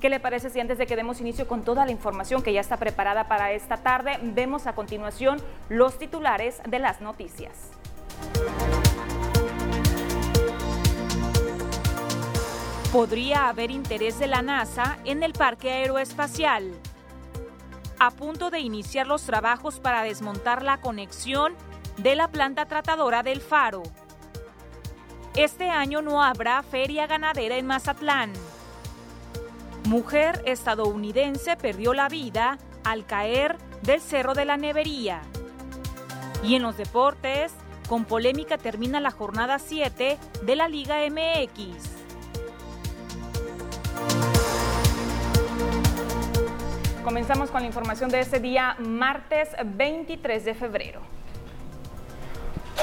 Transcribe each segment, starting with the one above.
¿Qué le parece si antes de que demos inicio con toda la información que ya está preparada para esta tarde, vemos a continuación los titulares de las noticias? Podría haber interés de la NASA en el parque aeroespacial. A punto de iniciar los trabajos para desmontar la conexión de la planta tratadora del Faro. Este año no habrá feria ganadera en Mazatlán. Mujer estadounidense perdió la vida al caer del Cerro de la Nevería. Y en los deportes, con polémica termina la jornada 7 de la Liga MX. Comenzamos con la información de este día, martes 23 de febrero.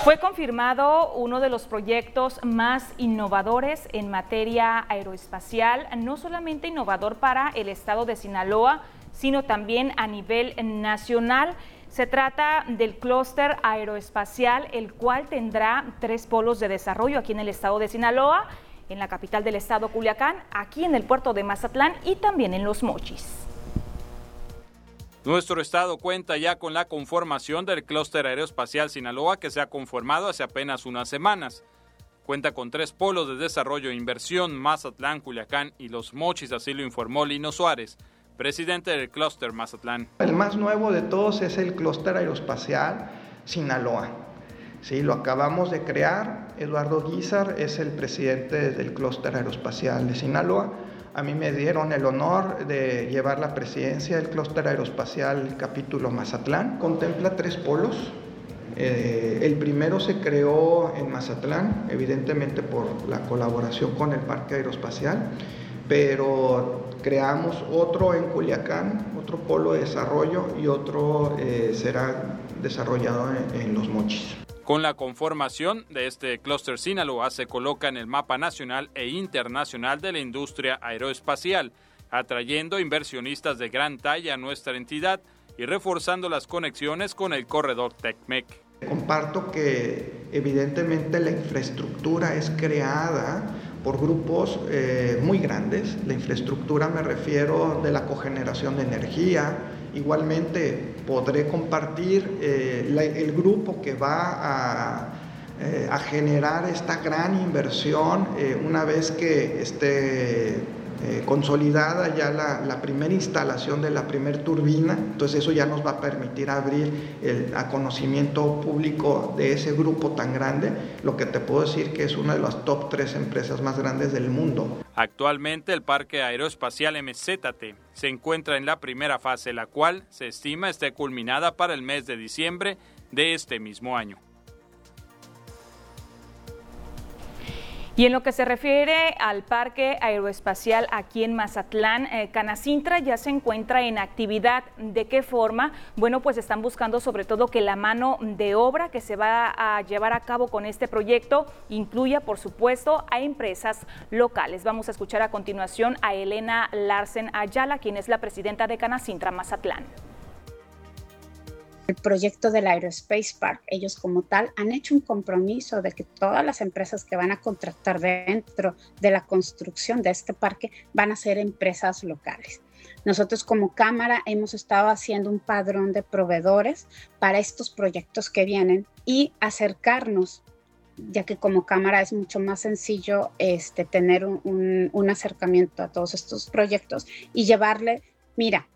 Fue confirmado uno de los proyectos más innovadores en materia aeroespacial, no solamente innovador para el estado de Sinaloa, sino también a nivel nacional. Se trata del clúster aeroespacial, el cual tendrá tres polos de desarrollo aquí en el estado de Sinaloa, en la capital del estado Culiacán, aquí en el puerto de Mazatlán y también en Los Mochis. Nuestro estado cuenta ya con la conformación del clúster aeroespacial Sinaloa que se ha conformado hace apenas unas semanas. Cuenta con tres polos de desarrollo e inversión, Mazatlán, Culiacán y Los Mochis, así lo informó Lino Suárez, presidente del clúster Mazatlán. El más nuevo de todos es el clúster aeroespacial Sinaloa. Sí, lo acabamos de crear. Eduardo Guizar es el presidente del clúster aeroespacial de Sinaloa a mí me dieron el honor de llevar la presidencia del clúster aeroespacial capítulo Mazatlán. Contempla tres polos. Eh, el primero se creó en Mazatlán, evidentemente por la colaboración con el Parque Aeroespacial, pero creamos otro en Culiacán, otro polo de desarrollo y otro eh, será desarrollado en Los Mochis. Con la conformación de este clúster Sinaloa se coloca en el mapa nacional e internacional de la industria aeroespacial, atrayendo inversionistas de gran talla a nuestra entidad y reforzando las conexiones con el corredor TECMEC. Comparto que evidentemente la infraestructura es creada por grupos eh, muy grandes. La infraestructura me refiero de la cogeneración de energía, Igualmente podré compartir eh, el grupo que va eh, a, generar esta gran inversión eh, una vez que esté consolidada ya la, primera instalación de la primera turbina, entonces eso ya nos va a permitir abrir el, a conocimiento público de ese grupo tan grande, lo que te puedo decir que es una de las top tres empresas más grandes del mundo. Actualmente el Parque Aeroespacial MZT se encuentra en la primera fase, la cual se estima esté culminada para el mes de diciembre de este mismo año. Y en lo que se refiere al Parque Aeroespacial aquí en Mazatlán, eh, Canacintra ya se encuentra en actividad. ¿De qué forma? Bueno, pues están buscando sobre todo que la mano de obra que se va a llevar a cabo con este proyecto incluya, por supuesto, a empresas locales. Vamos a escuchar a continuación a Elena Larsen Ayala, quien es la presidenta de Canacintra Mazatlán el proyecto del Aerospace Park. Ellos como tal han hecho un compromiso de que todas las empresas que van a contratar dentro de la construcción de este parque van a ser empresas locales. Nosotros como Cámara hemos estado haciendo un padrón de proveedores para estos proyectos que vienen y acercarnos ya que como cámara es mucho más sencillo este, tener un, un acercamiento a todos estos proyectos y llevarle, mira,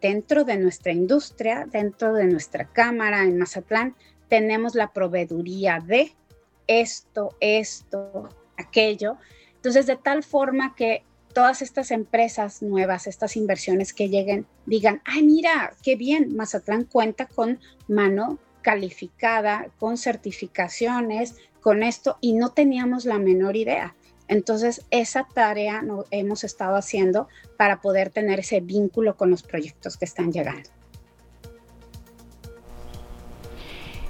dentro de nuestra industria, dentro de nuestra cámara en Mazatlán, tenemos la proveeduría de esto, esto, aquello. Entonces, de tal forma que todas estas empresas nuevas, estas inversiones que lleguen, digan, ay, mira, qué bien, Mazatlán cuenta con mano calificada, con certificaciones, con esto, y no teníamos la menor idea. Entonces, esa tarea no, hemos estado haciendo para poder tener ese vínculo con los proyectos que están llegando.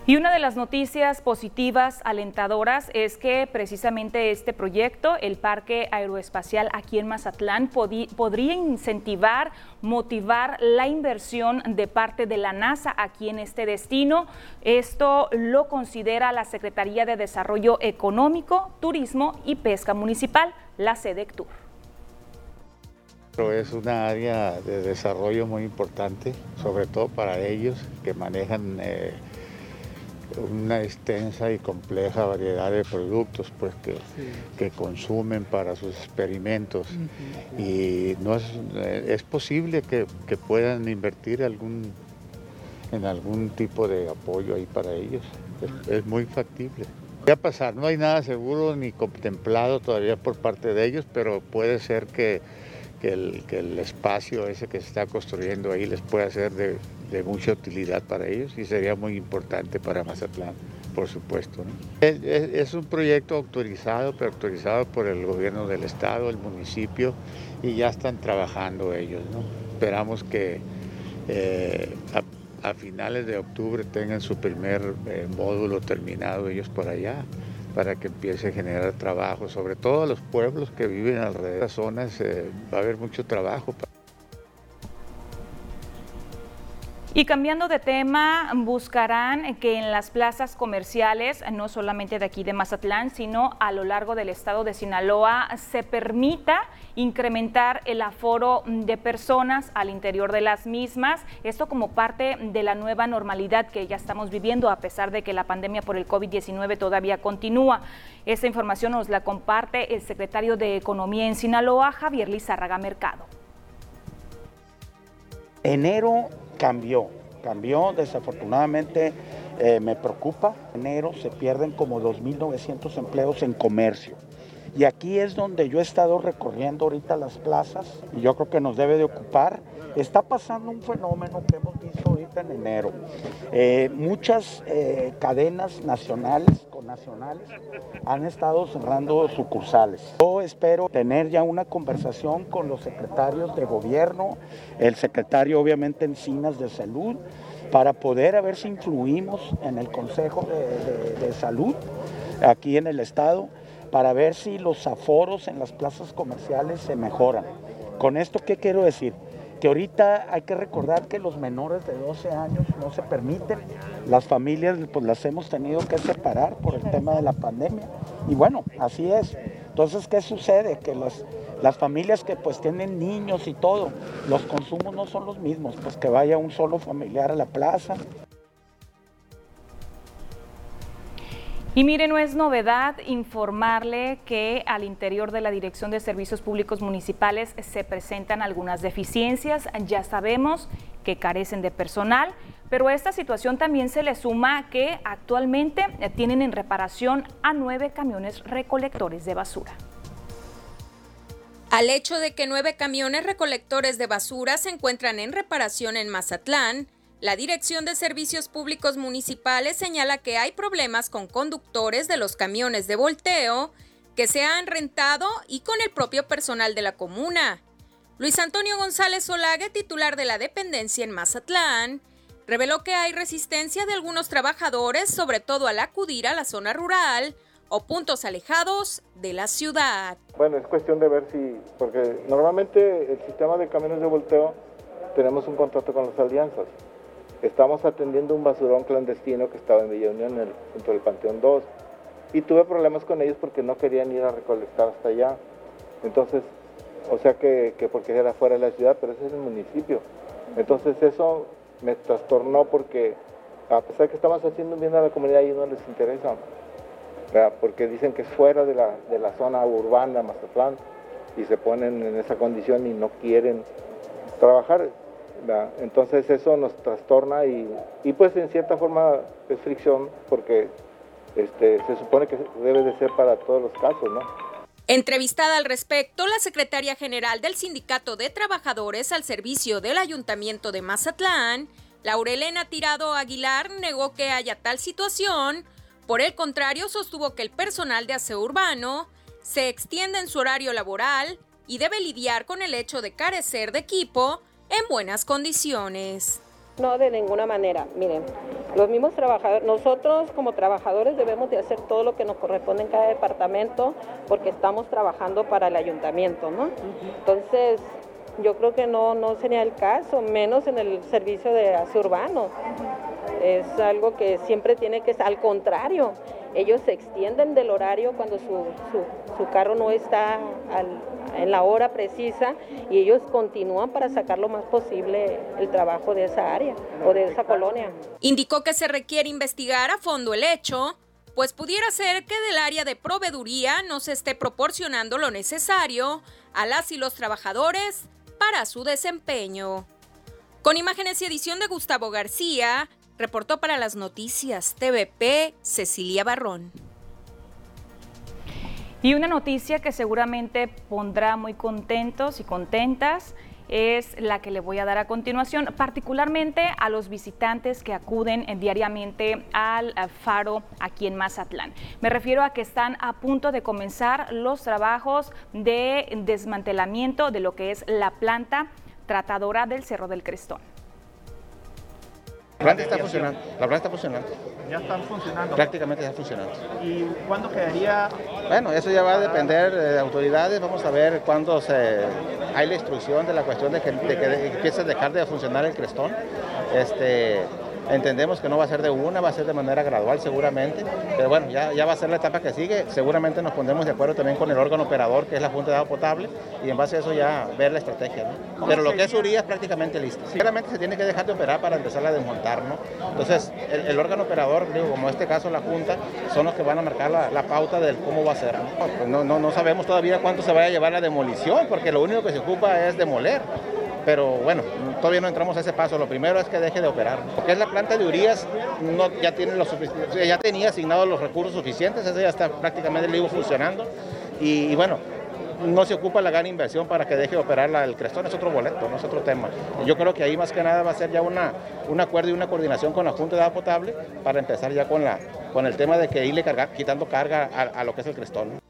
Y una de las noticias positivas, alentadoras, es que precisamente este proyecto, el Parque Aeroespacial aquí en Mazatlán, podría incentivar, motivar la inversión de parte de la NASA aquí en este destino. Esto lo considera la Secretaría de Desarrollo Económico, Turismo y Pesca Municipal, la SEDECTUR. Es una área de desarrollo muy importante, sobre todo para ellos que manejan eh, una extensa y compleja variedad de productos pues, que, que consumen para sus experimentos. Y no es, eh, es posible que, que puedan invertir algún, en algún tipo de apoyo ahí para ellos. Es, es muy factible. Va a pasar, no hay nada seguro ni contemplado todavía por parte de ellos, pero puede ser que, que, el, que el espacio ese que se está construyendo ahí les pueda ser de, de mucha utilidad para ellos y sería muy importante para Mazatlán, por supuesto. Es, un proyecto autorizado, pero autorizado por el gobierno del estado, el municipio, y ya están trabajando ellos. Esperamos que eh, a, a, finales de octubre tengan su primer eh, módulo terminado ellos por allá para que empiece a generar trabajo, sobre todo a los pueblos que viven alrededor de las zonas, eh, va a haber mucho trabajo. Y cambiando de tema, buscarán que en las plazas comerciales, no solamente de aquí de Mazatlán, sino a lo largo del estado de Sinaloa, se permita incrementar el aforo de personas al interior de las mismas. Esto como parte de la nueva normalidad que ya estamos viviendo, a pesar de que la pandemia por el COVID-19 todavía continúa. Esta información nos la comparte el secretario de Economía en Sinaloa, Javier Lizárraga Mercado. Enero cambió, cambió, desafortunadamente eh, me preocupa. En enero se pierden como 2.900 empleos en comercio. Y aquí es donde yo he estado recorriendo ahorita las plazas y yo creo que nos debe de ocupar. Está pasando un fenómeno que hemos visto ahorita en enero. Eh, muchas eh, cadenas nacionales, nacionales, han estado cerrando sucursales. Yo espero tener ya una conversación con los secretarios de gobierno, el secretario obviamente Encinas de Salud, para poder a ver si influimos en el Consejo de, de Salud aquí en el Estado para ver si los aforos en las plazas comerciales se mejoran. ¿Con esto qué quiero decir? Que ahorita hay que recordar que los menores de 12 años no se permiten. Las familias pues las hemos tenido que separar por el tema de la pandemia. Y bueno, así es. Entonces, ¿qué sucede? Que las, las familias que pues tienen niños y todo, los consumos no son los mismos. Pues que vaya un solo familiar a la plaza. Y mire, no es novedad informarle que al interior de la Dirección de Servicios Públicos Municipales se presentan algunas deficiencias. Ya sabemos que carecen de personal, pero a esta situación también se le suma que actualmente tienen en reparación a nueve camiones recolectores de basura. Al hecho de que nueve camiones recolectores de basura se encuentran en reparación en Mazatlán, la Dirección de Servicios Públicos Municipales señala que hay problemas con conductores de los camiones de volteo que se han rentado y con el propio personal de la comuna. Luis Antonio González Olague, titular de la dependencia en Mazatlán, reveló que hay resistencia de algunos trabajadores, sobre todo al acudir a la zona rural o puntos alejados de la ciudad. Bueno, es cuestión de ver si, porque normalmente el sistema de camiones de volteo tenemos un contrato con las alianzas. Estamos atendiendo un basurón clandestino que estaba en Villa Unión, en el, junto al Panteón 2. Y tuve problemas con ellos porque no querían ir a recolectar hasta allá. Entonces, o sea que, que porque era fuera de la ciudad, pero ese es el municipio. Entonces eso me trastornó porque a pesar de que estamos haciendo bien a la comunidad, ellos no les interesa. Porque dicen que es fuera de la, de la zona urbana, Mazatlán, y se ponen en esa condición y no quieren trabajar. Entonces eso nos trastorna y, y, pues en cierta forma es fricción porque este, se supone que debe de ser para todos los casos, ¿no? Entrevistada al respecto, la secretaria general del Sindicato de Trabajadores al Servicio del Ayuntamiento de Mazatlán, Laurelena Tirado Aguilar, negó que haya tal situación. Por el contrario, sostuvo que el personal de aseo urbano se extiende en su horario laboral y debe lidiar con el hecho de carecer de equipo en buenas condiciones. No, de ninguna manera. Miren, los mismos trabajadores, nosotros como trabajadores debemos de hacer todo lo que nos corresponde en cada departamento porque estamos trabajando para el ayuntamiento, ¿no? Entonces, yo creo que no, no sería el caso, menos en el servicio de aseo urbano. Es algo que siempre tiene que, al contrario, ellos se extienden del horario cuando su, su, carro no está en la hora precisa y ellos continúan para sacar lo más posible el trabajo de esa área o de esa colonia. Indicó que se requiere investigar a fondo el hecho pues pudiera ser que del área de proveeduría no se esté proporcionando lo necesario a las y los trabajadores para su desempeño. Con imágenes y edición de Gustavo García, reportó para las noticias TVP Cecilia Barrón. Y una noticia que seguramente pondrá muy contentos y contentas es la que le voy a dar a continuación, particularmente a los visitantes que acuden diariamente al faro aquí en Mazatlán. Me refiero a que están a punto de comenzar los trabajos de desmantelamiento de lo que es la planta tratadora del Cerro del Crestón. La planta está funcionando. La planta está funcionando. Ya están funcionando. Prácticamente está funcionando. ¿Y cuándo quedaría? Bueno, eso ya va a depender de autoridades. Vamos a ver cuándo se hay la instrucción de la cuestión de que, de que empiece a dejar de funcionar el crestón. Este, Entendemos que no va a ser de una, va a ser de manera gradual seguramente, pero bueno, ya, ya va a ser la etapa que sigue. Seguramente nos pondremos de acuerdo también con el órgano operador, que es la Junta de Agua Potable, y en base a eso ya ver la estrategia. ¿no? Pero lo que es URIA es prácticamente listo. Claramente se tiene que dejar de operar para empezar a desmontar. ¿no? Entonces, el, órgano operador, digo, como en este caso la Junta, son los que van a marcar la, pauta del cómo va a ser. Pues ¿no? no, no sabemos todavía cuánto se vaya a llevar la demolición, porque lo único que se ocupa es demoler pero bueno, todavía no entramos a ese paso. Lo primero es que deje de operar. Porque es la planta de Urias, no, ya, tiene los, ya tenía asignados los recursos suficientes, eso ya está prácticamente el funcionando. Y, bueno, no se ocupa la gran inversión para que deje de operar el Crestón, es otro boleto, no es otro tema. Yo creo que ahí más que nada va a ser ya una, un acuerdo y una coordinación con la Junta de Agua Potable para empezar ya con, la, con el tema de que irle cargar, quitando carga a lo que es el Crestón.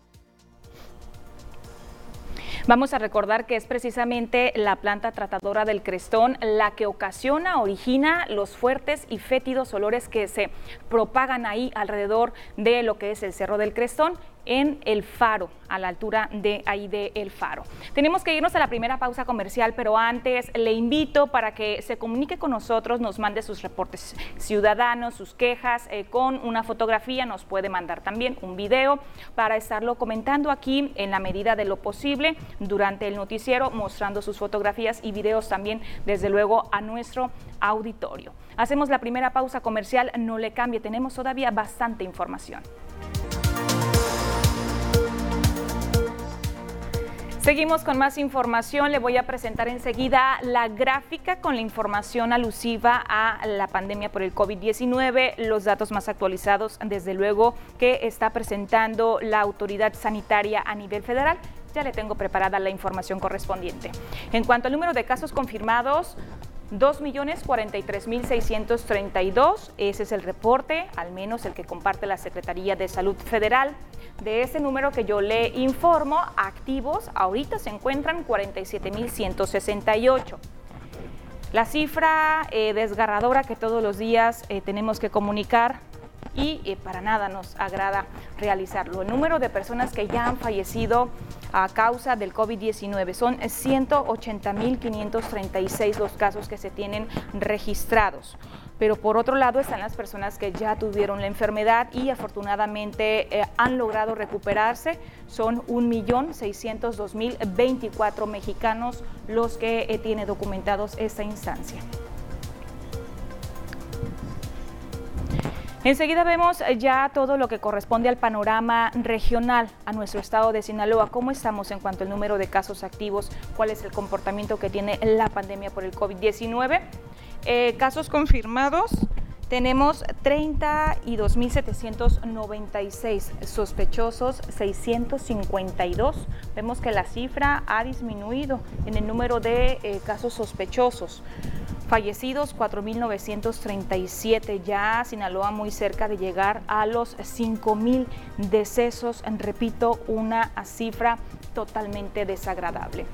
Vamos a recordar que es precisamente la planta tratadora del crestón la que ocasiona, origina los fuertes y fétidos olores que se propagan ahí alrededor de lo que es el Cerro del Crestón en el faro, a la altura de ahí de el faro. Tenemos que irnos a la primera pausa comercial, pero antes le invito para que se comunique con nosotros, nos mande sus reportes ciudadanos, sus quejas eh, con una fotografía, nos puede mandar también un video para estarlo comentando aquí en la medida de lo posible durante el noticiero, mostrando sus fotografías y videos también, desde luego, a nuestro auditorio. Hacemos la primera pausa comercial, no le cambie, tenemos todavía bastante información. Seguimos con más información. Le voy a presentar enseguida la gráfica con la información alusiva a la pandemia por el COVID-19, los datos más actualizados, desde luego, que está presentando la autoridad sanitaria a nivel federal. Ya le tengo preparada la información correspondiente. En cuanto al número de casos confirmados, 2.043.632, ese es el reporte, al menos el que comparte la Secretaría de Salud Federal. De ese número que yo le informo, activos ahorita se encuentran 47.168. La cifra eh, desgarradora que todos los días eh, tenemos que comunicar y eh, para nada nos agrada realizarlo. El número de personas que ya han fallecido a causa del COVID-19 son 180.536 los casos que se tienen registrados. Pero por otro lado están las personas que ya tuvieron la enfermedad y afortunadamente eh, han logrado recuperarse. Son 1.602.024 mexicanos los que eh, tiene documentados esta instancia. Enseguida vemos ya todo lo que corresponde al panorama regional a nuestro estado de Sinaloa. ¿Cómo estamos en cuanto al número de casos activos? ¿Cuál es el comportamiento que tiene la pandemia por el COVID-19? Eh, casos confirmados. Tenemos 32.796 sospechosos, 652. Vemos que la cifra ha disminuido en el número de eh, casos sospechosos. Fallecidos 4.937, ya Sinaloa muy cerca de llegar a los 5.000 decesos, repito, una cifra totalmente desagradable.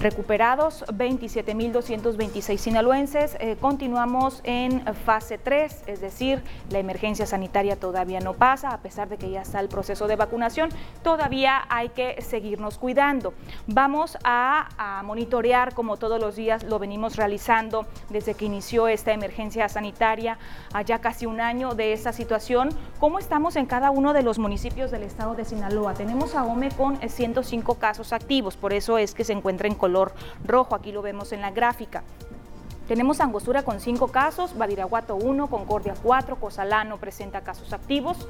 Recuperados 27.226 sinaloenses. Eh, continuamos en fase 3, es decir, la emergencia sanitaria todavía no pasa, a pesar de que ya está el proceso de vacunación, todavía hay que seguirnos cuidando. Vamos a, monitorear, como todos los días lo venimos realizando desde que inició esta emergencia sanitaria, allá casi un año de esta situación, cómo estamos en cada uno de los municipios del estado de Sinaloa. Tenemos a OME con 105 casos activos, por eso es que se encuentra en color rojo, aquí lo vemos en la gráfica. Tenemos Angostura con 5 casos, Badiraguato 1, Concordia 4, Cozalano presenta casos activos,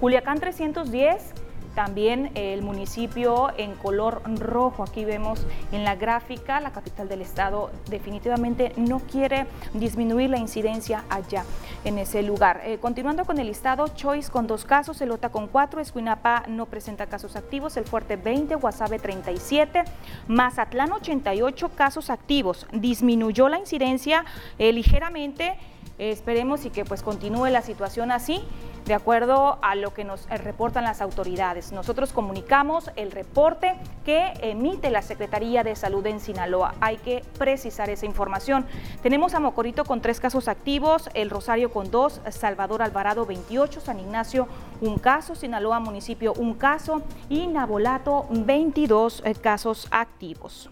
Culiacán 310, también el municipio en color rojo, aquí vemos en la gráfica, la capital del estado definitivamente no quiere disminuir la incidencia allá en ese lugar. Eh, continuando con el listado, Choice con dos casos, Elota con cuatro, Escuinapa no presenta casos activos, El Fuerte 20, Guasave 37, Mazatlán 88 casos activos. Disminuyó la incidencia eh, ligeramente, eh, esperemos y que pues continúe la situación así de acuerdo a lo que nos reportan las autoridades. Nosotros comunicamos el reporte que emite la Secretaría de Salud en Sinaloa. Hay que precisar esa información. Tenemos a Mocorito con tres casos activos, El Rosario con dos, Salvador Alvarado 28, San Ignacio un caso, Sinaloa municipio un caso y Nabolato 22 eh, casos activos.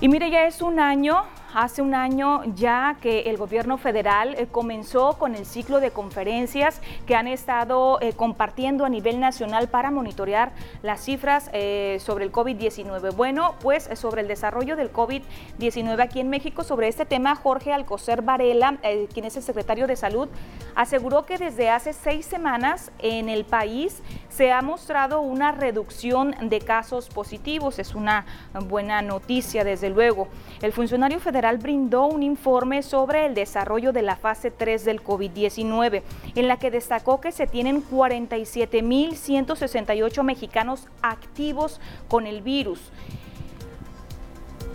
Y mire, ya es un año hace un año ya que el gobierno federal eh, comenzó con el ciclo de conferencias que han estado eh, compartiendo a nivel nacional para monitorear las cifras eh, sobre el COVID-19. Bueno, pues sobre el desarrollo del COVID-19 aquí en México, sobre este tema, Jorge Alcocer Varela, quien es el secretario de Salud, aseguró que desde hace seis semanas en el país se ha mostrado una reducción de casos positivos. Es una buena noticia, desde luego. El funcionario federal brindó un informe sobre el desarrollo de la fase 3 del COVID-19, en la que destacó que se tienen 47.168 mexicanos activos con el virus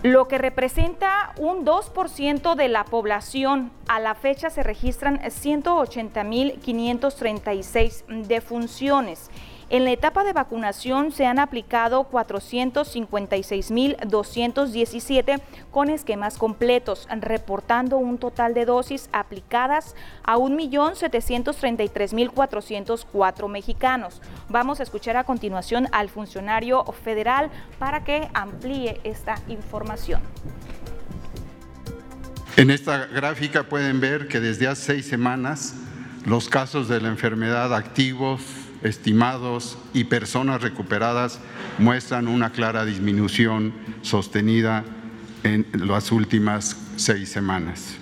lo que representa un 2% de la población. A la fecha se registran 180.536 defunciones. En la etapa de vacunación se han aplicado 456.217 con esquemas completos, reportando un total de dosis aplicadas a 1.733.404 mexicanos. Vamos a escuchar a continuación al funcionario federal para que amplíe esta información. En esta gráfica pueden ver que desde hace seis semanas los casos de la enfermedad activos estimados y personas recuperadas muestran una clara disminución sostenida en las últimas seis semanas.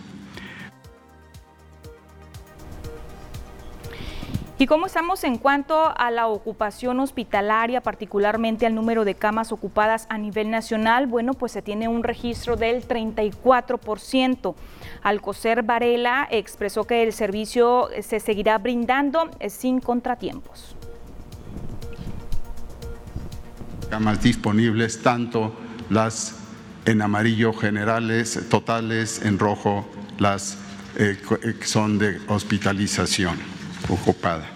¿Y cómo estamos en cuanto a la ocupación hospitalaria, particularmente al número de camas ocupadas a nivel nacional? Bueno, pues se tiene un registro del 34%. Alcocer Varela expresó que el servicio se seguirá brindando sin contratiempos. Camas disponibles, tanto las en amarillo generales, totales, en rojo las eh, eh, que son de hospitalización ocupada.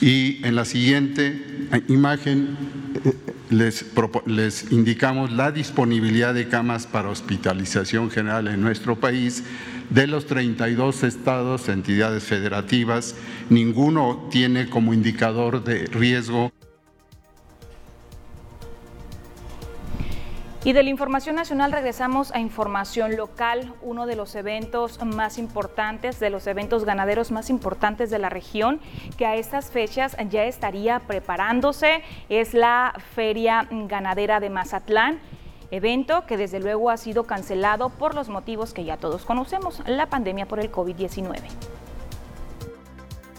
Y en la siguiente imagen eh, les, les, indicamos la disponibilidad de camas para hospitalización general en nuestro país. De los 32 estados, entidades federativas, ninguno tiene como indicador de riesgo Y de la información nacional regresamos a información local, uno de los eventos más importantes, de los eventos ganaderos más importantes de la región, que a estas fechas ya estaría preparándose, es la Feria Ganadera de Mazatlán evento que desde luego ha sido cancelado por los motivos que ya todos conocemos, la pandemia por el COVID-19.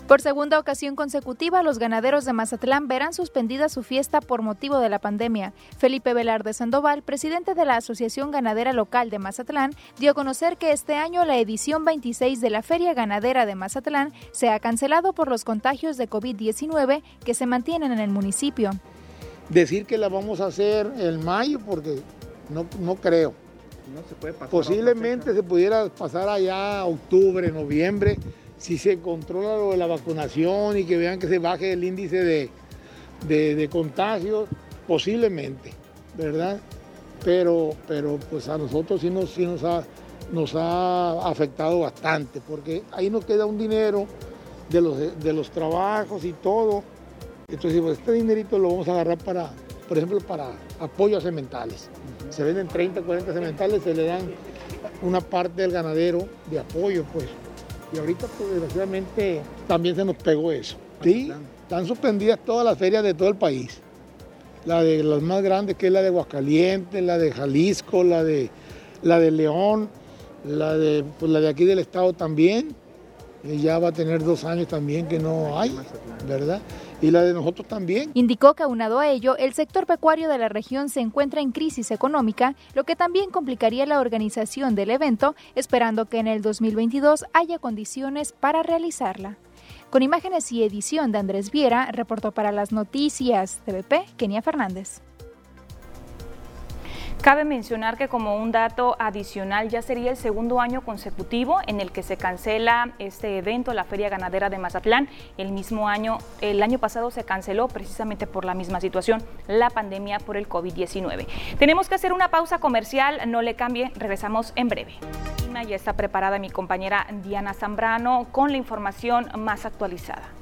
Por segunda ocasión consecutiva, los ganaderos de Mazatlán verán suspendida su fiesta por motivo de la pandemia. Felipe Velarde Sandoval, presidente de la Asociación Ganadera Local de Mazatlán, dio a conocer que este año la edición 26 de la Feria Ganadera de Mazatlán se ha cancelado por los contagios de COVID-19 que se mantienen en el municipio. Decir que la vamos a hacer en mayo porque no, no creo. Posiblemente se pudiera pasar allá a octubre, noviembre si se controla lo de la vacunación y que vean que se baje el índice de, de, contagios, posiblemente. ¿verdad? Pero, pero pues a nosotros sí nos, sí nos, ha, nos ha afectado bastante, porque ahí nos queda un dinero de los, de los trabajos y todo. Entonces, pues, este dinerito lo vamos a agarrar para, por ejemplo, para apoyo a sementales. Se venden 30, 40 sementales, se le dan una parte del ganadero de apoyo, pues. Y ahorita, pues, desgraciadamente, también se nos pegó eso. Sí, están suspendidas todas las ferias de todo el país. La de las más grandes, que es la de Aguascalientes, la de Jalisco, la de, la de León, la de, pues, la de aquí del estado también. Y ya va a tener dos años también que no hay, ¿verdad? Y la de nosotros también. Indicó que aunado a ello, el sector pecuario de la región se encuentra en crisis económica, lo que también complicaría la organización del evento, esperando que en el 2022 haya condiciones para realizarla. Con imágenes y edición de Andrés Viera, reportó para las noticias TVP Kenia Fernández. Cabe mencionar que como un dato adicional ya sería el segundo año consecutivo en el que se cancela este evento, la Feria Ganadera de Mazatlán. El mismo año, el año pasado se canceló precisamente por la misma situación, la pandemia por el COVID-19. Tenemos que hacer una pausa comercial, no le cambie, regresamos en breve. Ya está preparada mi compañera Diana Zambrano con la información más actualizada.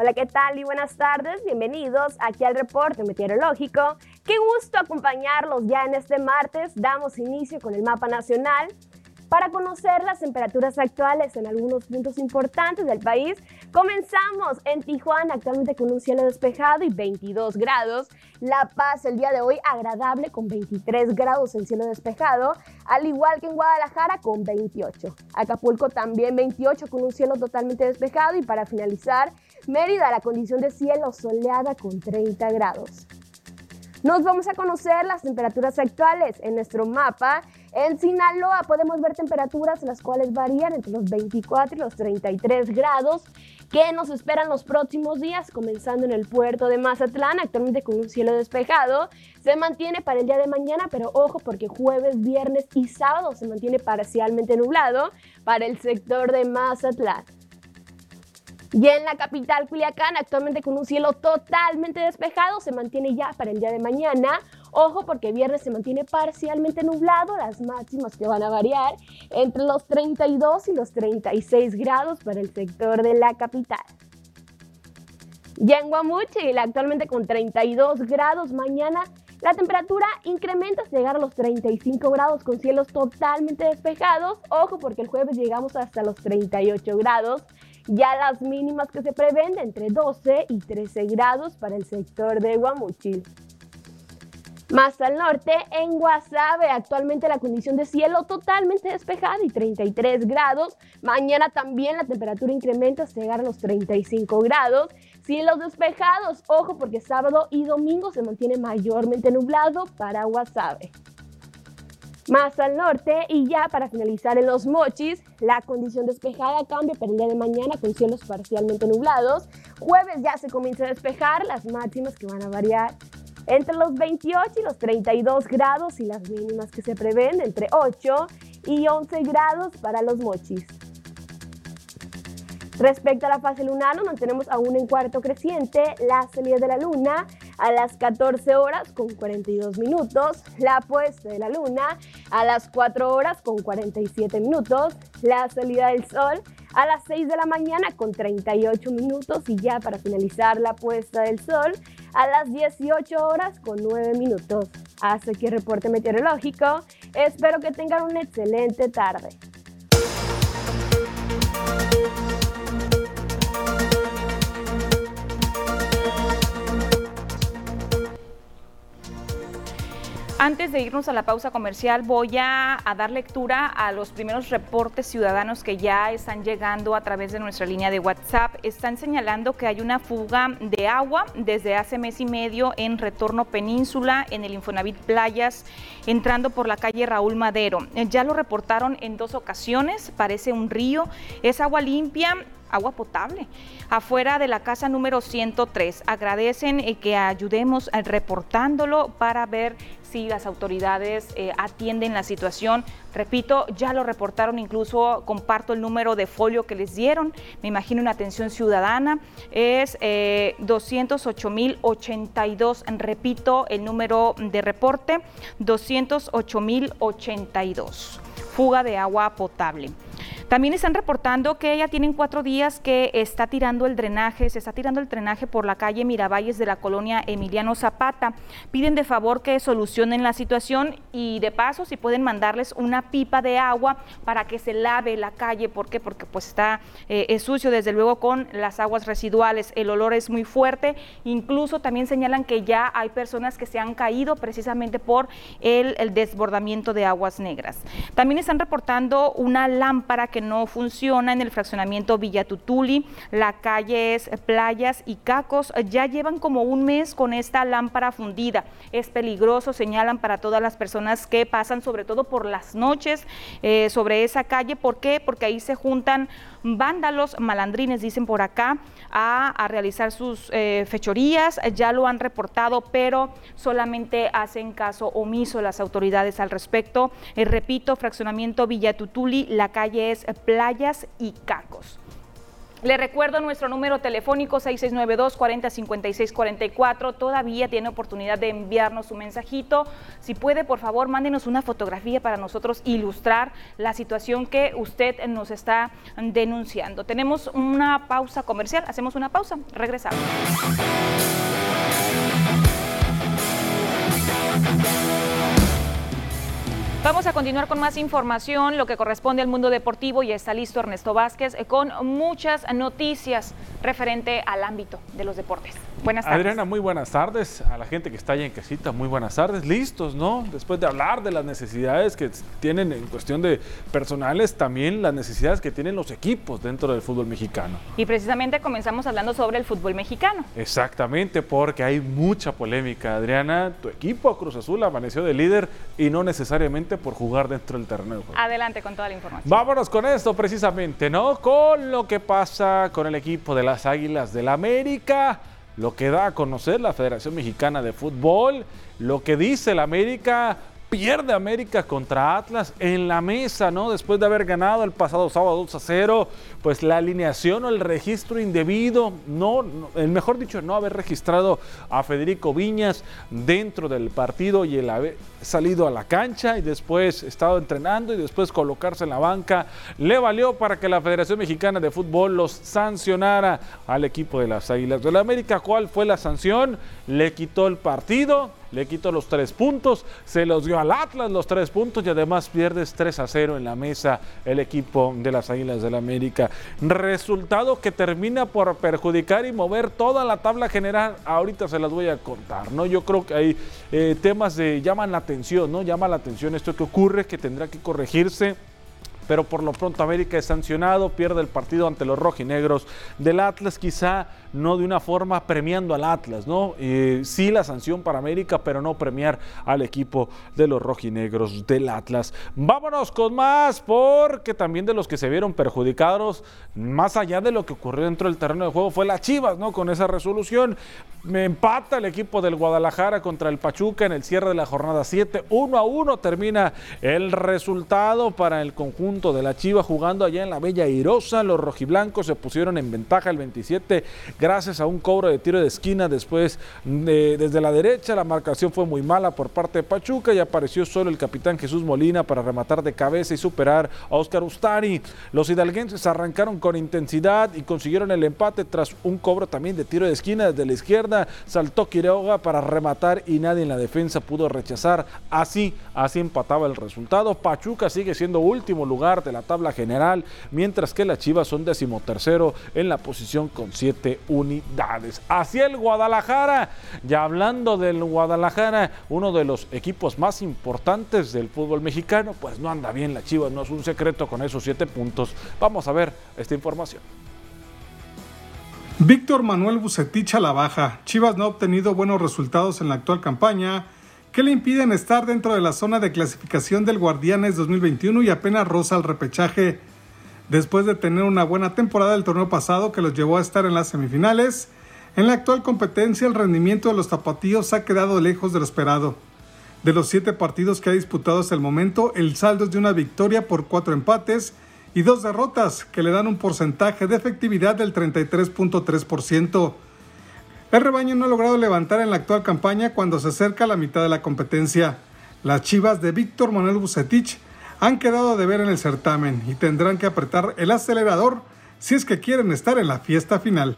Hola, ¿qué tal y buenas tardes? Bienvenidos aquí al reporte meteorológico. Qué gusto acompañarlos ya en este martes. Damos inicio con el mapa nacional para conocer las temperaturas actuales en algunos puntos importantes del país. Comenzamos en Tijuana, actualmente con un cielo despejado y 22 grados. La Paz el día de hoy agradable con 23 grados en cielo despejado, al igual que en Guadalajara con 28. Acapulco también 28 con un cielo totalmente despejado y para finalizar Mérida, la condición de cielo soleada con 30 grados. Nos vamos a conocer las temperaturas actuales en nuestro mapa. En Sinaloa podemos ver temperaturas las cuales varían entre los 24 y los 33 grados que nos esperan los próximos días, comenzando en el puerto de Mazatlán, actualmente con un cielo despejado. Se mantiene para el día de mañana, pero ojo porque jueves, viernes y sábado se mantiene parcialmente nublado para el sector de Mazatlán. Y en la capital Culiacán, actualmente con un cielo totalmente despejado, se mantiene ya para el día de mañana. Ojo porque viernes se mantiene parcialmente nublado, las máximas que van a variar entre los 32 y los 36 grados para el sector de la capital. Ya en Guamuchil, actualmente con 32 grados, mañana la temperatura incrementa hasta llegar a los 35 grados con cielos totalmente despejados. Ojo porque el jueves llegamos hasta los 38 grados. Ya las mínimas que se prevén de entre 12 y 13 grados para el sector de Guamuchil. Más al norte, en Guasave, actualmente la condición de cielo totalmente despejada y 33 grados. Mañana también la temperatura incrementa hasta llegar a los 35 grados. Cielos despejados, ojo porque sábado y domingo se mantiene mayormente nublado para Guasave más al norte y ya para finalizar en los mochis, la condición despejada cambia para el día de mañana con cielos parcialmente nublados. Jueves ya se comienza a despejar, las máximas que van a variar entre los 28 y los 32 grados y las mínimas que se prevén entre 8 y 11 grados para los mochis. Respecto a la fase lunar, nos mantenemos aún en cuarto creciente. La salida de la luna a las 14 horas con 42 minutos. La puesta de la luna a las 4 horas con 47 minutos. La salida del sol a las 6 de la mañana con 38 minutos. Y ya para finalizar la puesta del sol a las 18 horas con 9 minutos. Hasta aquí el reporte meteorológico. Espero que tengan una excelente tarde. Antes de irnos a la pausa comercial, voy a, dar lectura a los primeros reportes ciudadanos que ya están llegando a través de nuestra línea de WhatsApp. Están señalando que hay una fuga de agua desde hace mes y medio en Retorno Península, en el Infonavit Playas, entrando por la calle Raúl Madero. Ya lo reportaron en dos ocasiones, parece un río, es agua limpia agua potable afuera de la casa número 103. Agradecen eh, que ayudemos eh, reportándolo para ver si las autoridades eh, atienden la situación. Repito, ya lo reportaron, incluso comparto el número de folio que les dieron. Me imagino una atención ciudadana. Es 208.082. Repito el número de reporte, 208.082. Fuga de agua potable. También están reportando que ya tienen cuatro días que está tirando el drenaje, se está tirando el drenaje por la calle Miravalles de la colonia Emiliano Zapata. Piden de favor que solucionen la situación y de paso si pueden mandarles una pipa de agua para que se lave la calle. ¿Por qué? Porque pues está eh, sucio desde luego con las aguas residuales. El olor es muy fuerte. Incluso también señalan que ya hay personas que se han caído precisamente por el desbordamiento de aguas negras. También están reportando una lámpara que no funciona en el fraccionamiento Villa Tutuli, la calle es Playas y Cacos. Ya llevan como un mes con esta lámpara fundida. Es peligroso, señalan para todas las personas que pasan, sobre todo por las noches, eh, sobre esa calle. ¿Por qué? Porque ahí se juntan vándalos, malandrines, dicen por acá, a, realizar sus eh, fechorías. Ya lo han reportado, pero solamente hacen caso omiso las autoridades al respecto. Eh, repito, fraccionamiento Villa Tutuli, la calle es Playas y Cacos. Le recuerdo nuestro número telefónico 6692-405644. Todavía tiene oportunidad de enviarnos su mensajito. Si puede, por favor, mándenos una fotografía para nosotros ilustrar la situación que usted nos está denunciando. Tenemos una pausa comercial. Hacemos una pausa. Regresamos. Vamos a continuar con más información, lo que corresponde al mundo deportivo y está listo Ernesto Vázquez con muchas noticias referente al ámbito de los deportes. Buenas tardes. Adriana, muy buenas tardes. A la gente que está allá en casita, muy buenas tardes. Listos, ¿no? Después de hablar de las necesidades que tienen en cuestión de personales, también las necesidades que tienen los equipos dentro del fútbol mexicano. Y precisamente comenzamos hablando sobre el fútbol mexicano. Exactamente, porque hay mucha polémica. Adriana, tu equipo Cruz Azul amaneció de líder y no necesariamente por jugar dentro del terreno. Adelante con toda la información. Vámonos con esto precisamente, ¿no? Con lo que pasa con el equipo de las Águilas del la América, lo que da a conocer la Federación Mexicana de Fútbol, lo que dice la América pierde América contra Atlas en la mesa, ¿no? Después de haber ganado el pasado sábado 2 a 0, pues la alineación o el registro indebido, no, el mejor dicho, no haber registrado a Federico Viñas dentro del partido y el haber salido a la cancha y después estado entrenando y después colocarse en la banca, le valió para que la Federación Mexicana de Fútbol los sancionara al equipo de las Águilas de la América. ¿Cuál fue la sanción? Le quitó el partido le quitó los tres puntos, se los dio al Atlas los tres puntos y además pierdes 3 a 0 en la mesa el equipo de las Águilas del la América. Resultado que termina por perjudicar y mover toda la tabla general. Ahorita se las voy a contar, ¿no? Yo creo que hay eh, temas de llaman la atención, ¿no? Llama la atención esto que ocurre, que tendrá que corregirse pero por lo pronto América es sancionado, pierde el partido ante los rojinegros del Atlas, quizá no de una forma premiando al Atlas, ¿no? Eh, sí la sanción para América, pero no premiar al equipo de los rojinegros del Atlas. Vámonos con más, porque también de los que se vieron perjudicados, más allá de lo que ocurrió dentro del terreno de juego, fue la Chivas, ¿no? Con esa resolución. Me empata el equipo del Guadalajara contra el Pachuca en el cierre de la jornada 7. 1 a 1 termina el resultado para el conjunto de la Chiva jugando allá en la Bella Irosa. Los rojiblancos se pusieron en ventaja el 27 gracias a un cobro de tiro de esquina después de, desde la derecha. La marcación fue muy mala por parte de Pachuca y apareció solo el capitán Jesús Molina para rematar de cabeza y superar a Oscar Ustari. Los hidalguenses arrancaron con intensidad y consiguieron el empate tras un cobro también de tiro de esquina desde la izquierda. Saltó Quiroga para rematar y nadie en la defensa pudo rechazar. Así, así empataba el resultado. Pachuca sigue siendo último lugar de la tabla general, mientras que las Chivas son decimotercero en la posición con siete unidades. Hacia el Guadalajara, ya hablando del Guadalajara, uno de los equipos más importantes del fútbol mexicano, pues no anda bien la Chivas, no es un secreto con esos siete puntos. Vamos a ver esta información. Víctor Manuel Bucetich a la baja. Chivas no ha obtenido buenos resultados en la actual campaña que le impiden estar dentro de la zona de clasificación del Guardianes 2021 y apenas roza el repechaje. Después de tener una buena temporada del torneo pasado que los llevó a estar en las semifinales, en la actual competencia el rendimiento de los tapatíos ha quedado lejos de lo esperado. De los siete partidos que ha disputado hasta el momento, el saldo es de una victoria por cuatro empates y dos derrotas, que le dan un porcentaje de efectividad del 33.3%. El rebaño no ha logrado levantar en la actual campaña cuando se acerca la mitad de la competencia. Las chivas de Víctor Manuel Bucetich han quedado de ver en el certamen y tendrán que apretar el acelerador si es que quieren estar en la fiesta final.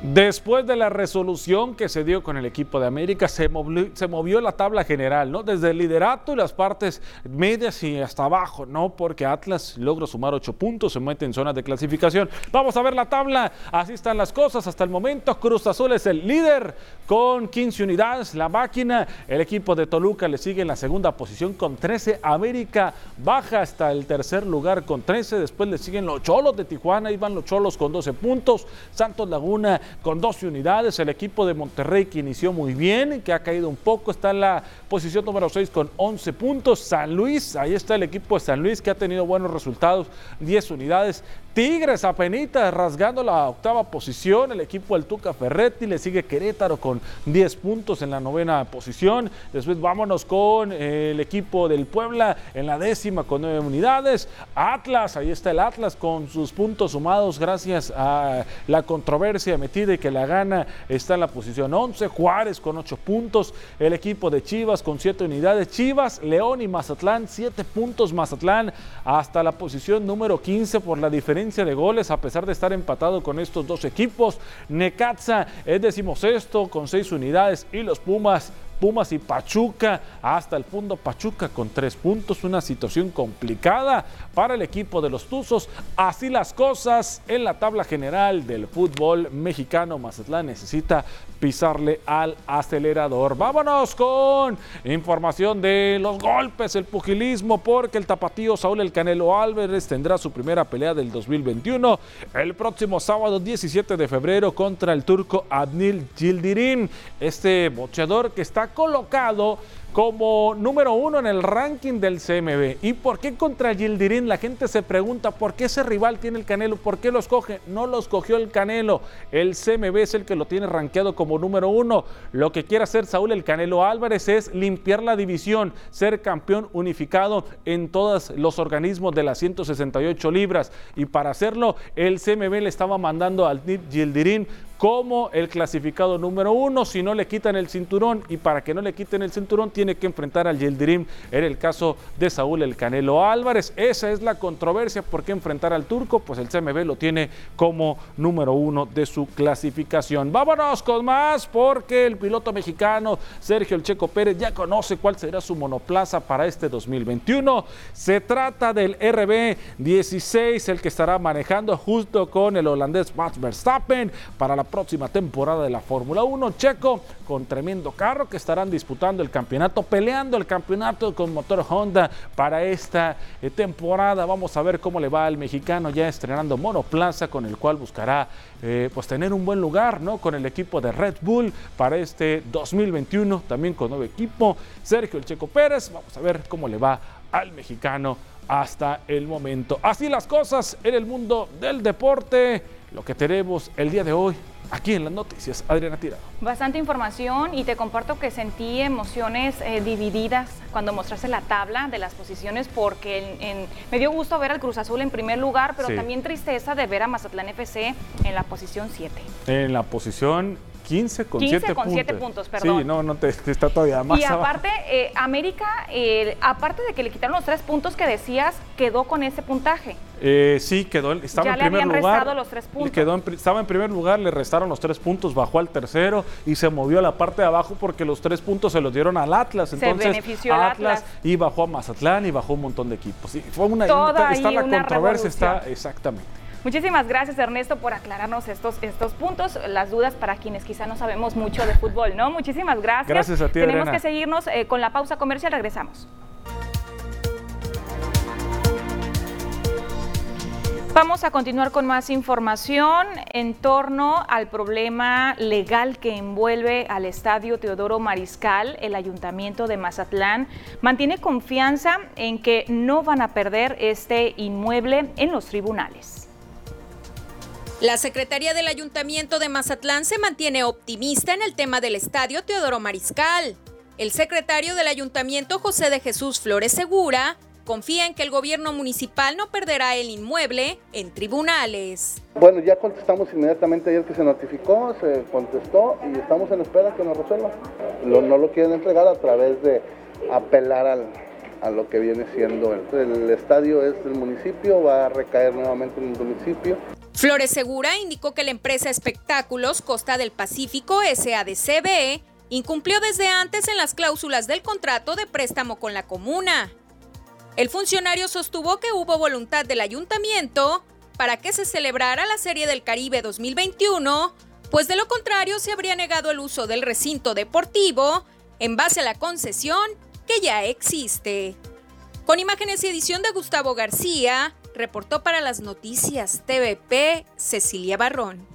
Después de la resolución que se dio con el equipo de América, se movió, la tabla general, ¿no? Desde el liderato y las partes medias y hasta abajo, ¿no? Porque Atlas logra sumar ocho puntos, se mete en zonas de clasificación. Vamos a ver la tabla, así están las cosas hasta el momento. Cruz Azul es el líder con 15 unidades. La máquina, el equipo de Toluca le sigue en la segunda posición con 13. América baja hasta el tercer lugar con 13. Después le siguen los Cholos de Tijuana, iban los Cholos con 12 puntos. Santos Laguna con 12 unidades. El equipo de Monterrey que inició muy bien, que ha caído un poco, está en la posición número 6 con 11 puntos. San Luis, ahí está el equipo de San Luis que ha tenido buenos resultados, 10 unidades. Tigres apenas rasgando la octava posición, el equipo del Tuca Ferretti, le sigue Querétaro con 10 puntos en la novena posición. Después vámonos con el equipo del Puebla en la décima con 9 unidades. Atlas, ahí está el Atlas con sus puntos sumados gracias a la controversia metida y que la gana está en la posición 11. Juárez con 8 puntos, el equipo de Chivas con 7 unidades. Chivas, León y Mazatlán, 7 puntos Mazatlán hasta la posición número 15 por la diferencia de goles a pesar de estar empatado con estos dos equipos. Necaxa es decimosexto con seis unidades y los Pumas Pumas y Pachuca hasta el fondo Pachuca con tres puntos, una situación complicada para el equipo de los Tuzos. Así las cosas en la tabla general del fútbol mexicano. Mazatlán necesita pisarle al acelerador. Vámonos con información de los golpes, el pugilismo, porque el tapatío Saúl El Canelo Álvarez tendrá su primera pelea del 2021 el próximo sábado 17 de febrero contra el turco Adnil Gildirim. Este boxeador que está colocado como número uno en el ranking del CMB. ¿Y por qué contra Gildirín? La gente se pregunta por qué ese rival tiene el Canelo, por qué lo escoge. No lo escogió el Canelo, el CMB es el que lo tiene rankeado como número uno. Lo que quiere hacer Saúl el Canelo Álvarez es limpiar la división, ser campeón unificado en todos los organismos de las 168 libras. Y para hacerlo, el CMB le estaba mandando al Gildirín como el clasificado número uno si no le quitan el cinturón y para que no le quiten el cinturón tiene que enfrentar al Yildirim. Era el caso de Saúl El Canelo Álvarez. Esa es la controversia. ¿Por qué enfrentar al turco? Pues el CMB lo tiene como número uno de su clasificación. Vámonos con más porque el piloto mexicano Sergio El Checo Pérez ya conoce cuál será su monoplaza para este 2021. Se trata del RB16, el que estará manejando junto con el holandés Max Verstappen para la próxima temporada de la Fórmula 1. Checo con tremendo carro que estarán disputando el campeonato, peleando el campeonato con motor Honda para esta eh, temporada. Vamos a ver cómo le va al mexicano ya estrenando monoplaza con el cual buscará eh, pues tener un buen lugar ¿no? con el equipo de Red Bull para este 2021, también con nuevo equipo. Sergio El Checo Pérez, vamos a ver cómo le va al mexicano hasta el momento. Así las cosas en el mundo del deporte, lo que tenemos el día de hoy aquí en las noticias. Adriana Tirado. Bastante información y te comparto que sentí emociones eh, divididas cuando mostraste la tabla de las posiciones porque me dio gusto ver al Cruz Azul en primer lugar, pero también tristeza de ver a Mazatlán FC en la posición 7. En la posición 15 con 7 con puntos. puntos, perdón. Sí, no, no te, está todavía más. Y aparte, eh, América, eh, aparte de que le quitaron los tres puntos que decías, quedó con ese puntaje. Eh, sí, quedó, estaba ya en primer le habían lugar. Restado los tres puntos. Quedó estaba en primer lugar, le restaron los tres puntos, bajó al tercero y se movió a la parte de abajo porque los tres puntos se los dieron al Atlas. Entonces, se benefició Atlas, Atlas y bajó a Mazatlán y bajó un montón de equipos. Sí, fue una, Toda está la una controversia, está exactamente. Muchísimas gracias Ernesto por aclararnos estos, estos puntos, las dudas para quienes quizá no sabemos mucho de fútbol, ¿no? Muchísimas gracias. Gracias a ti, Tenemos que seguirnos eh, con la pausa comercial, regresamos. Vamos a continuar con más información en torno al problema legal que envuelve al estadio Teodoro Mariscal. El ayuntamiento de Mazatlán mantiene confianza en que no van a perder este inmueble en los tribunales. La Secretaría del Ayuntamiento de Mazatlán se mantiene optimista en el tema del estadio Teodoro Mariscal. El secretario del Ayuntamiento, José de Jesús Flores Segura, confía en que el gobierno municipal no perderá el inmueble en tribunales. Bueno, ya contestamos inmediatamente ayer que se notificó, se contestó y estamos en espera que nos resuelva. no lo quieren entregar a través de apelar a lo que viene siendo el, el estadio es del municipio, va a recaer nuevamente en el municipio. Flores Segura indicó que la empresa Espectáculos Costa del Pacífico SADCB incumplió desde antes en las cláusulas del contrato de préstamo con la comuna. El funcionario sostuvo que hubo voluntad del ayuntamiento para que se celebrara la Serie del Caribe 2021, pues de lo contrario se habría negado el uso del recinto deportivo en base a la concesión que ya existe. Con imágenes y edición de Gustavo García, Reportó para las noticias TVP Cecilia Barrón.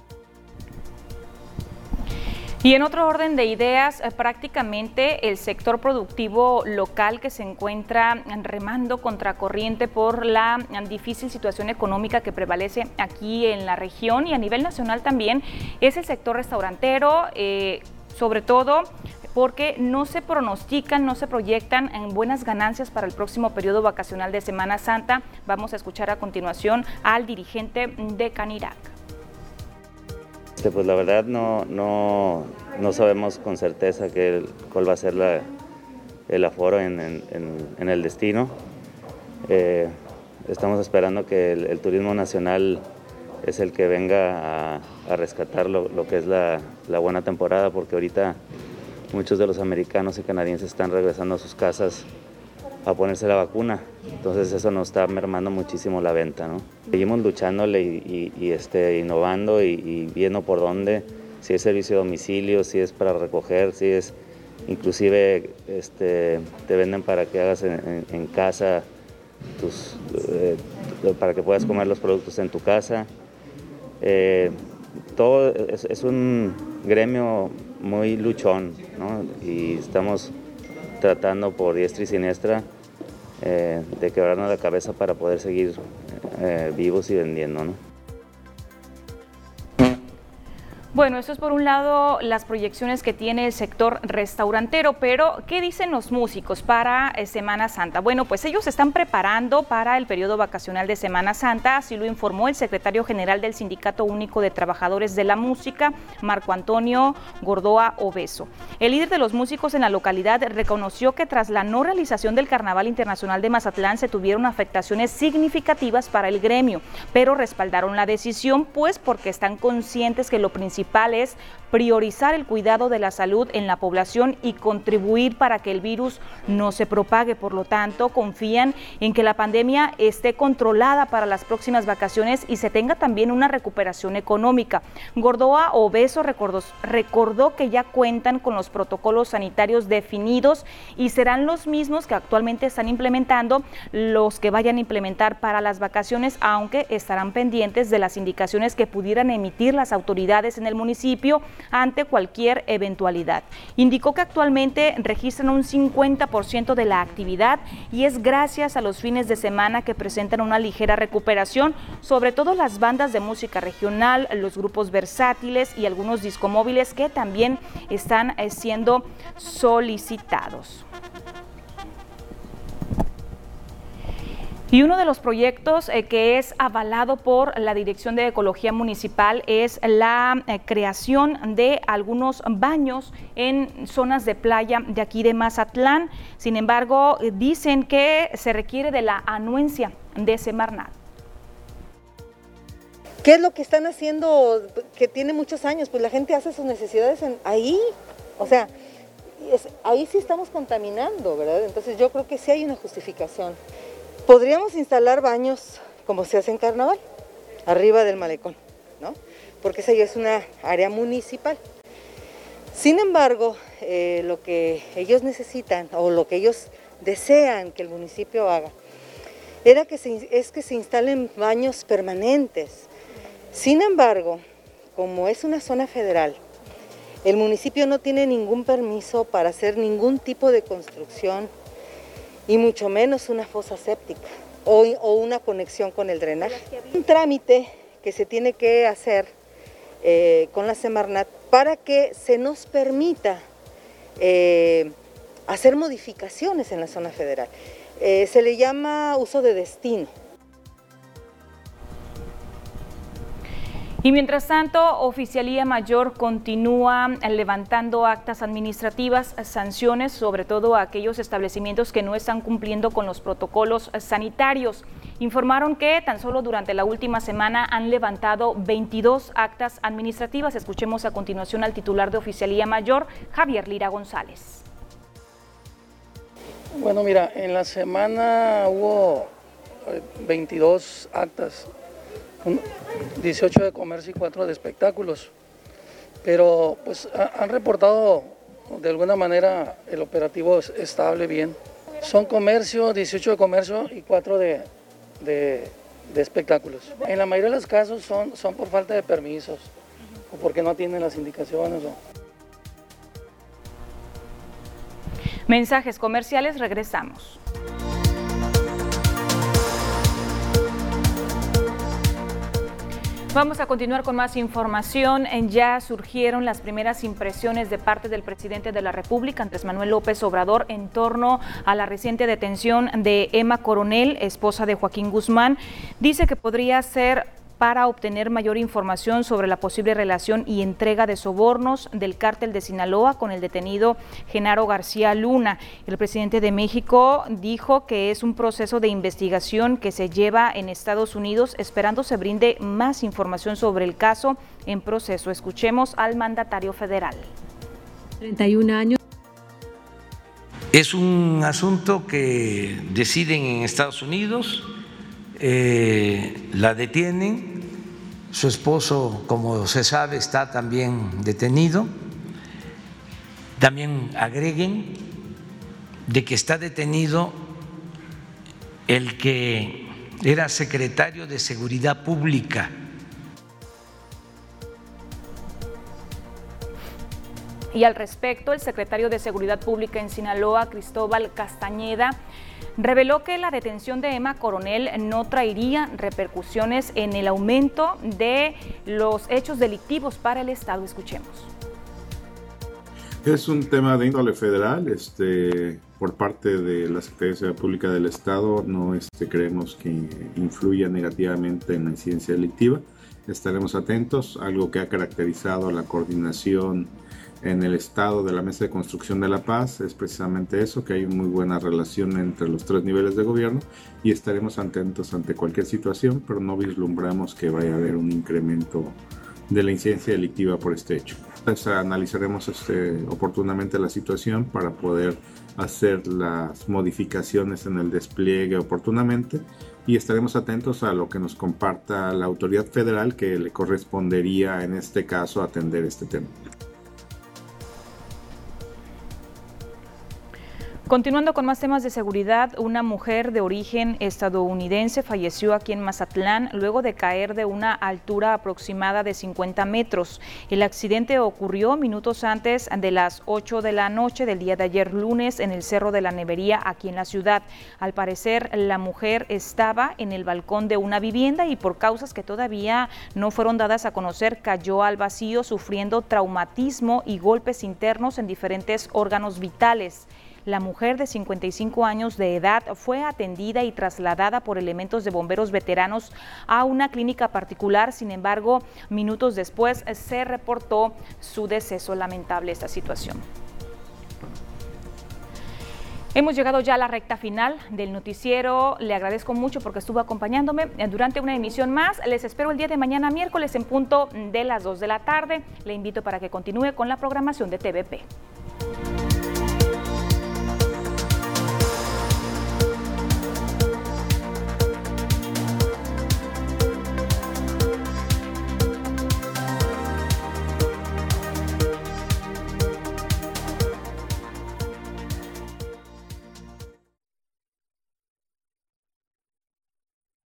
Y en otro orden de ideas, eh, prácticamente el sector productivo local que se encuentra remando contracorriente por la difícil situación económica que prevalece aquí en la región y a nivel nacional también es el sector restaurantero, eh, sobre todo porque no se pronostican, no se proyectan en buenas ganancias para el próximo periodo vacacional de Semana Santa. Vamos a escuchar a continuación al dirigente de Canirac. Este, pues la verdad no, no, no, sabemos con certeza que, cuál va a ser el aforo en, el destino. Eh, estamos esperando que el, turismo nacional es el que venga a, rescatar lo, que es la buena temporada, porque ahorita muchos de los americanos y canadienses están regresando a sus casas a ponerse la vacuna. Entonces eso nos está mermando muchísimo la venta. ¿no? Seguimos luchándole y, este, innovando y, viendo por dónde, si es servicio de domicilio, si es para recoger, si es inclusive este, te venden para que hagas en, casa, tus, eh, para que puedas comer los productos en tu casa. Eh, todo es un gremio muy luchón, ¿no? Y estamos tratando por diestra y siniestra eh, de quebrarnos la cabeza para poder seguir eh, vivos y vendiendo, ¿no? Bueno, esto es por un lado las proyecciones que tiene el sector restaurantero, pero ¿qué dicen los músicos para eh, Semana Santa? Bueno, pues ellos están preparando para el periodo vacacional de Semana Santa, así lo informó el secretario general del Sindicato Único de Trabajadores de la Música, Marco Antonio Gordoa Obeso. El líder de los músicos en la localidad reconoció que tras la no realización del Carnaval Internacional de Mazatlán se tuvieron afectaciones significativas para el gremio, pero respaldaron la decisión pues porque están conscientes que lo principal es priorizar el cuidado de la salud en la población y contribuir para que el virus no se propague. Por lo tanto, confían en que la pandemia esté controlada para las próximas vacaciones y se tenga también una recuperación económica. Gordoa Obeso recordó, recordó que ya cuentan con los protocolos sanitarios definidos y serán los mismos que actualmente están implementando los que vayan a implementar para las vacaciones, aunque estarán pendientes de las indicaciones que pudieran emitir las autoridades en el municipio ante cualquier eventualidad. Indicó que actualmente registran un 50% de la actividad y es gracias a los fines de semana que presentan una ligera recuperación, sobre todo las bandas de música regional, los grupos versátiles y algunos discomóviles que también están eh, siendo solicitados. Y uno de los proyectos eh, que es avalado por la Dirección de Ecología Municipal es la eh, creación de algunos baños en zonas de playa de aquí de Mazatlán. Sin embargo, eh, dicen que se requiere de la anuencia de Semarnat. ¿Qué es lo que están haciendo que tiene muchos años? Pues la gente hace sus necesidades ahí. O sea, ahí sí estamos contaminando, ¿verdad? Entonces yo creo que sí hay una justificación. Podríamos instalar baños como se hace en carnaval, arriba del malecón, ¿no? Porque esa ya es una área municipal. Sin embargo, eh, lo que ellos necesitan o lo que ellos desean que el municipio haga era que se, es que se instalen baños permanentes. Sin embargo, como es una zona federal, el municipio no tiene ningún permiso para hacer ningún tipo de construcción y mucho menos una fosa séptica o, una conexión con el drenaje. Un trámite que se tiene que hacer eh, con la Semarnat para que se nos permita eh, hacer modificaciones en la zona federal. Eh, se le llama uso de destino. Y mientras tanto, Oficialía Mayor continúa levantando actas administrativas, sanciones, sobre todo a aquellos establecimientos que no están cumpliendo con los protocolos sanitarios. Informaron que tan solo durante la última semana han levantado 22 actas administrativas. Escuchemos a continuación al titular de Oficialía Mayor, Javier Lira González. Bueno, mira, en la semana hubo 22 eh, actas 18 de comercio y 4 de espectáculos. Pero pues han reportado de alguna manera el operativo es estable, bien. Son comercio, 18 de comercio y 4 de, de, espectáculos. En la mayoría de los casos son, son por falta de permisos o porque no tienen las indicaciones. Mensajes comerciales, regresamos. Vamos a continuar con más información. Ya surgieron las primeras impresiones de parte del presidente de la República, Andrés Manuel López Obrador, en torno a la reciente detención de Emma Coronel, esposa de Joaquín Guzmán. Dice que podría ser para obtener mayor información sobre la posible relación y entrega de sobornos del cártel de Sinaloa con el detenido Genaro García Luna. El presidente de México dijo que es un proceso de investigación que se lleva en Estados Unidos, esperando se brinde más información sobre el caso en proceso. Escuchemos al mandatario federal. 31 años. Es un asunto que deciden en Estados Unidos eh, la detienen, su esposo, como se sabe, está también detenido. También agreguen de que está detenido el que era secretario de Seguridad Pública. Y al respecto, el secretario de Seguridad Pública en Sinaloa, Cristóbal Castañeda, reveló que la detención de Emma Coronel no traería repercusiones en el aumento de los hechos delictivos para el Estado. Escuchemos. Es un tema de índole federal, este, por parte de la Secretaría Pública del Estado, no este, creemos que influya negativamente en la incidencia delictiva. Estaremos atentos, algo que ha caracterizado la coordinación en el estado de la Mesa de Construcción de la Paz es precisamente eso, que hay muy buena relación entre los tres niveles de gobierno y estaremos atentos ante cualquier situación, pero no vislumbramos que vaya a haber un incremento de la incidencia delictiva por este hecho. Entonces analizaremos este, oportunamente la situación para poder hacer las modificaciones en el despliegue oportunamente y estaremos atentos a lo que nos comparta la autoridad federal que le correspondería en este caso atender este tema. Continuando con más temas de seguridad, una mujer de origen estadounidense falleció aquí en Mazatlán luego de caer de una altura aproximada de 50 metros. El accidente ocurrió minutos antes de las 8 de la noche del día de ayer lunes en el Cerro de la Nevería aquí en la ciudad. Al parecer, la mujer estaba en el balcón de una vivienda y por causas que todavía no fueron dadas a conocer, cayó al vacío sufriendo traumatismo y golpes internos en diferentes órganos vitales. La mujer de 55 años de edad fue atendida y trasladada por elementos de bomberos veteranos a una clínica particular. Sin embargo, minutos después se reportó su deceso. Lamentable esta situación. Hemos llegado ya a la recta final del noticiero. Le agradezco mucho porque estuvo acompañándome durante una emisión más. Les espero el día de mañana miércoles en punto de las 2 de la tarde. Le invito para que continúe con la programación de TVP.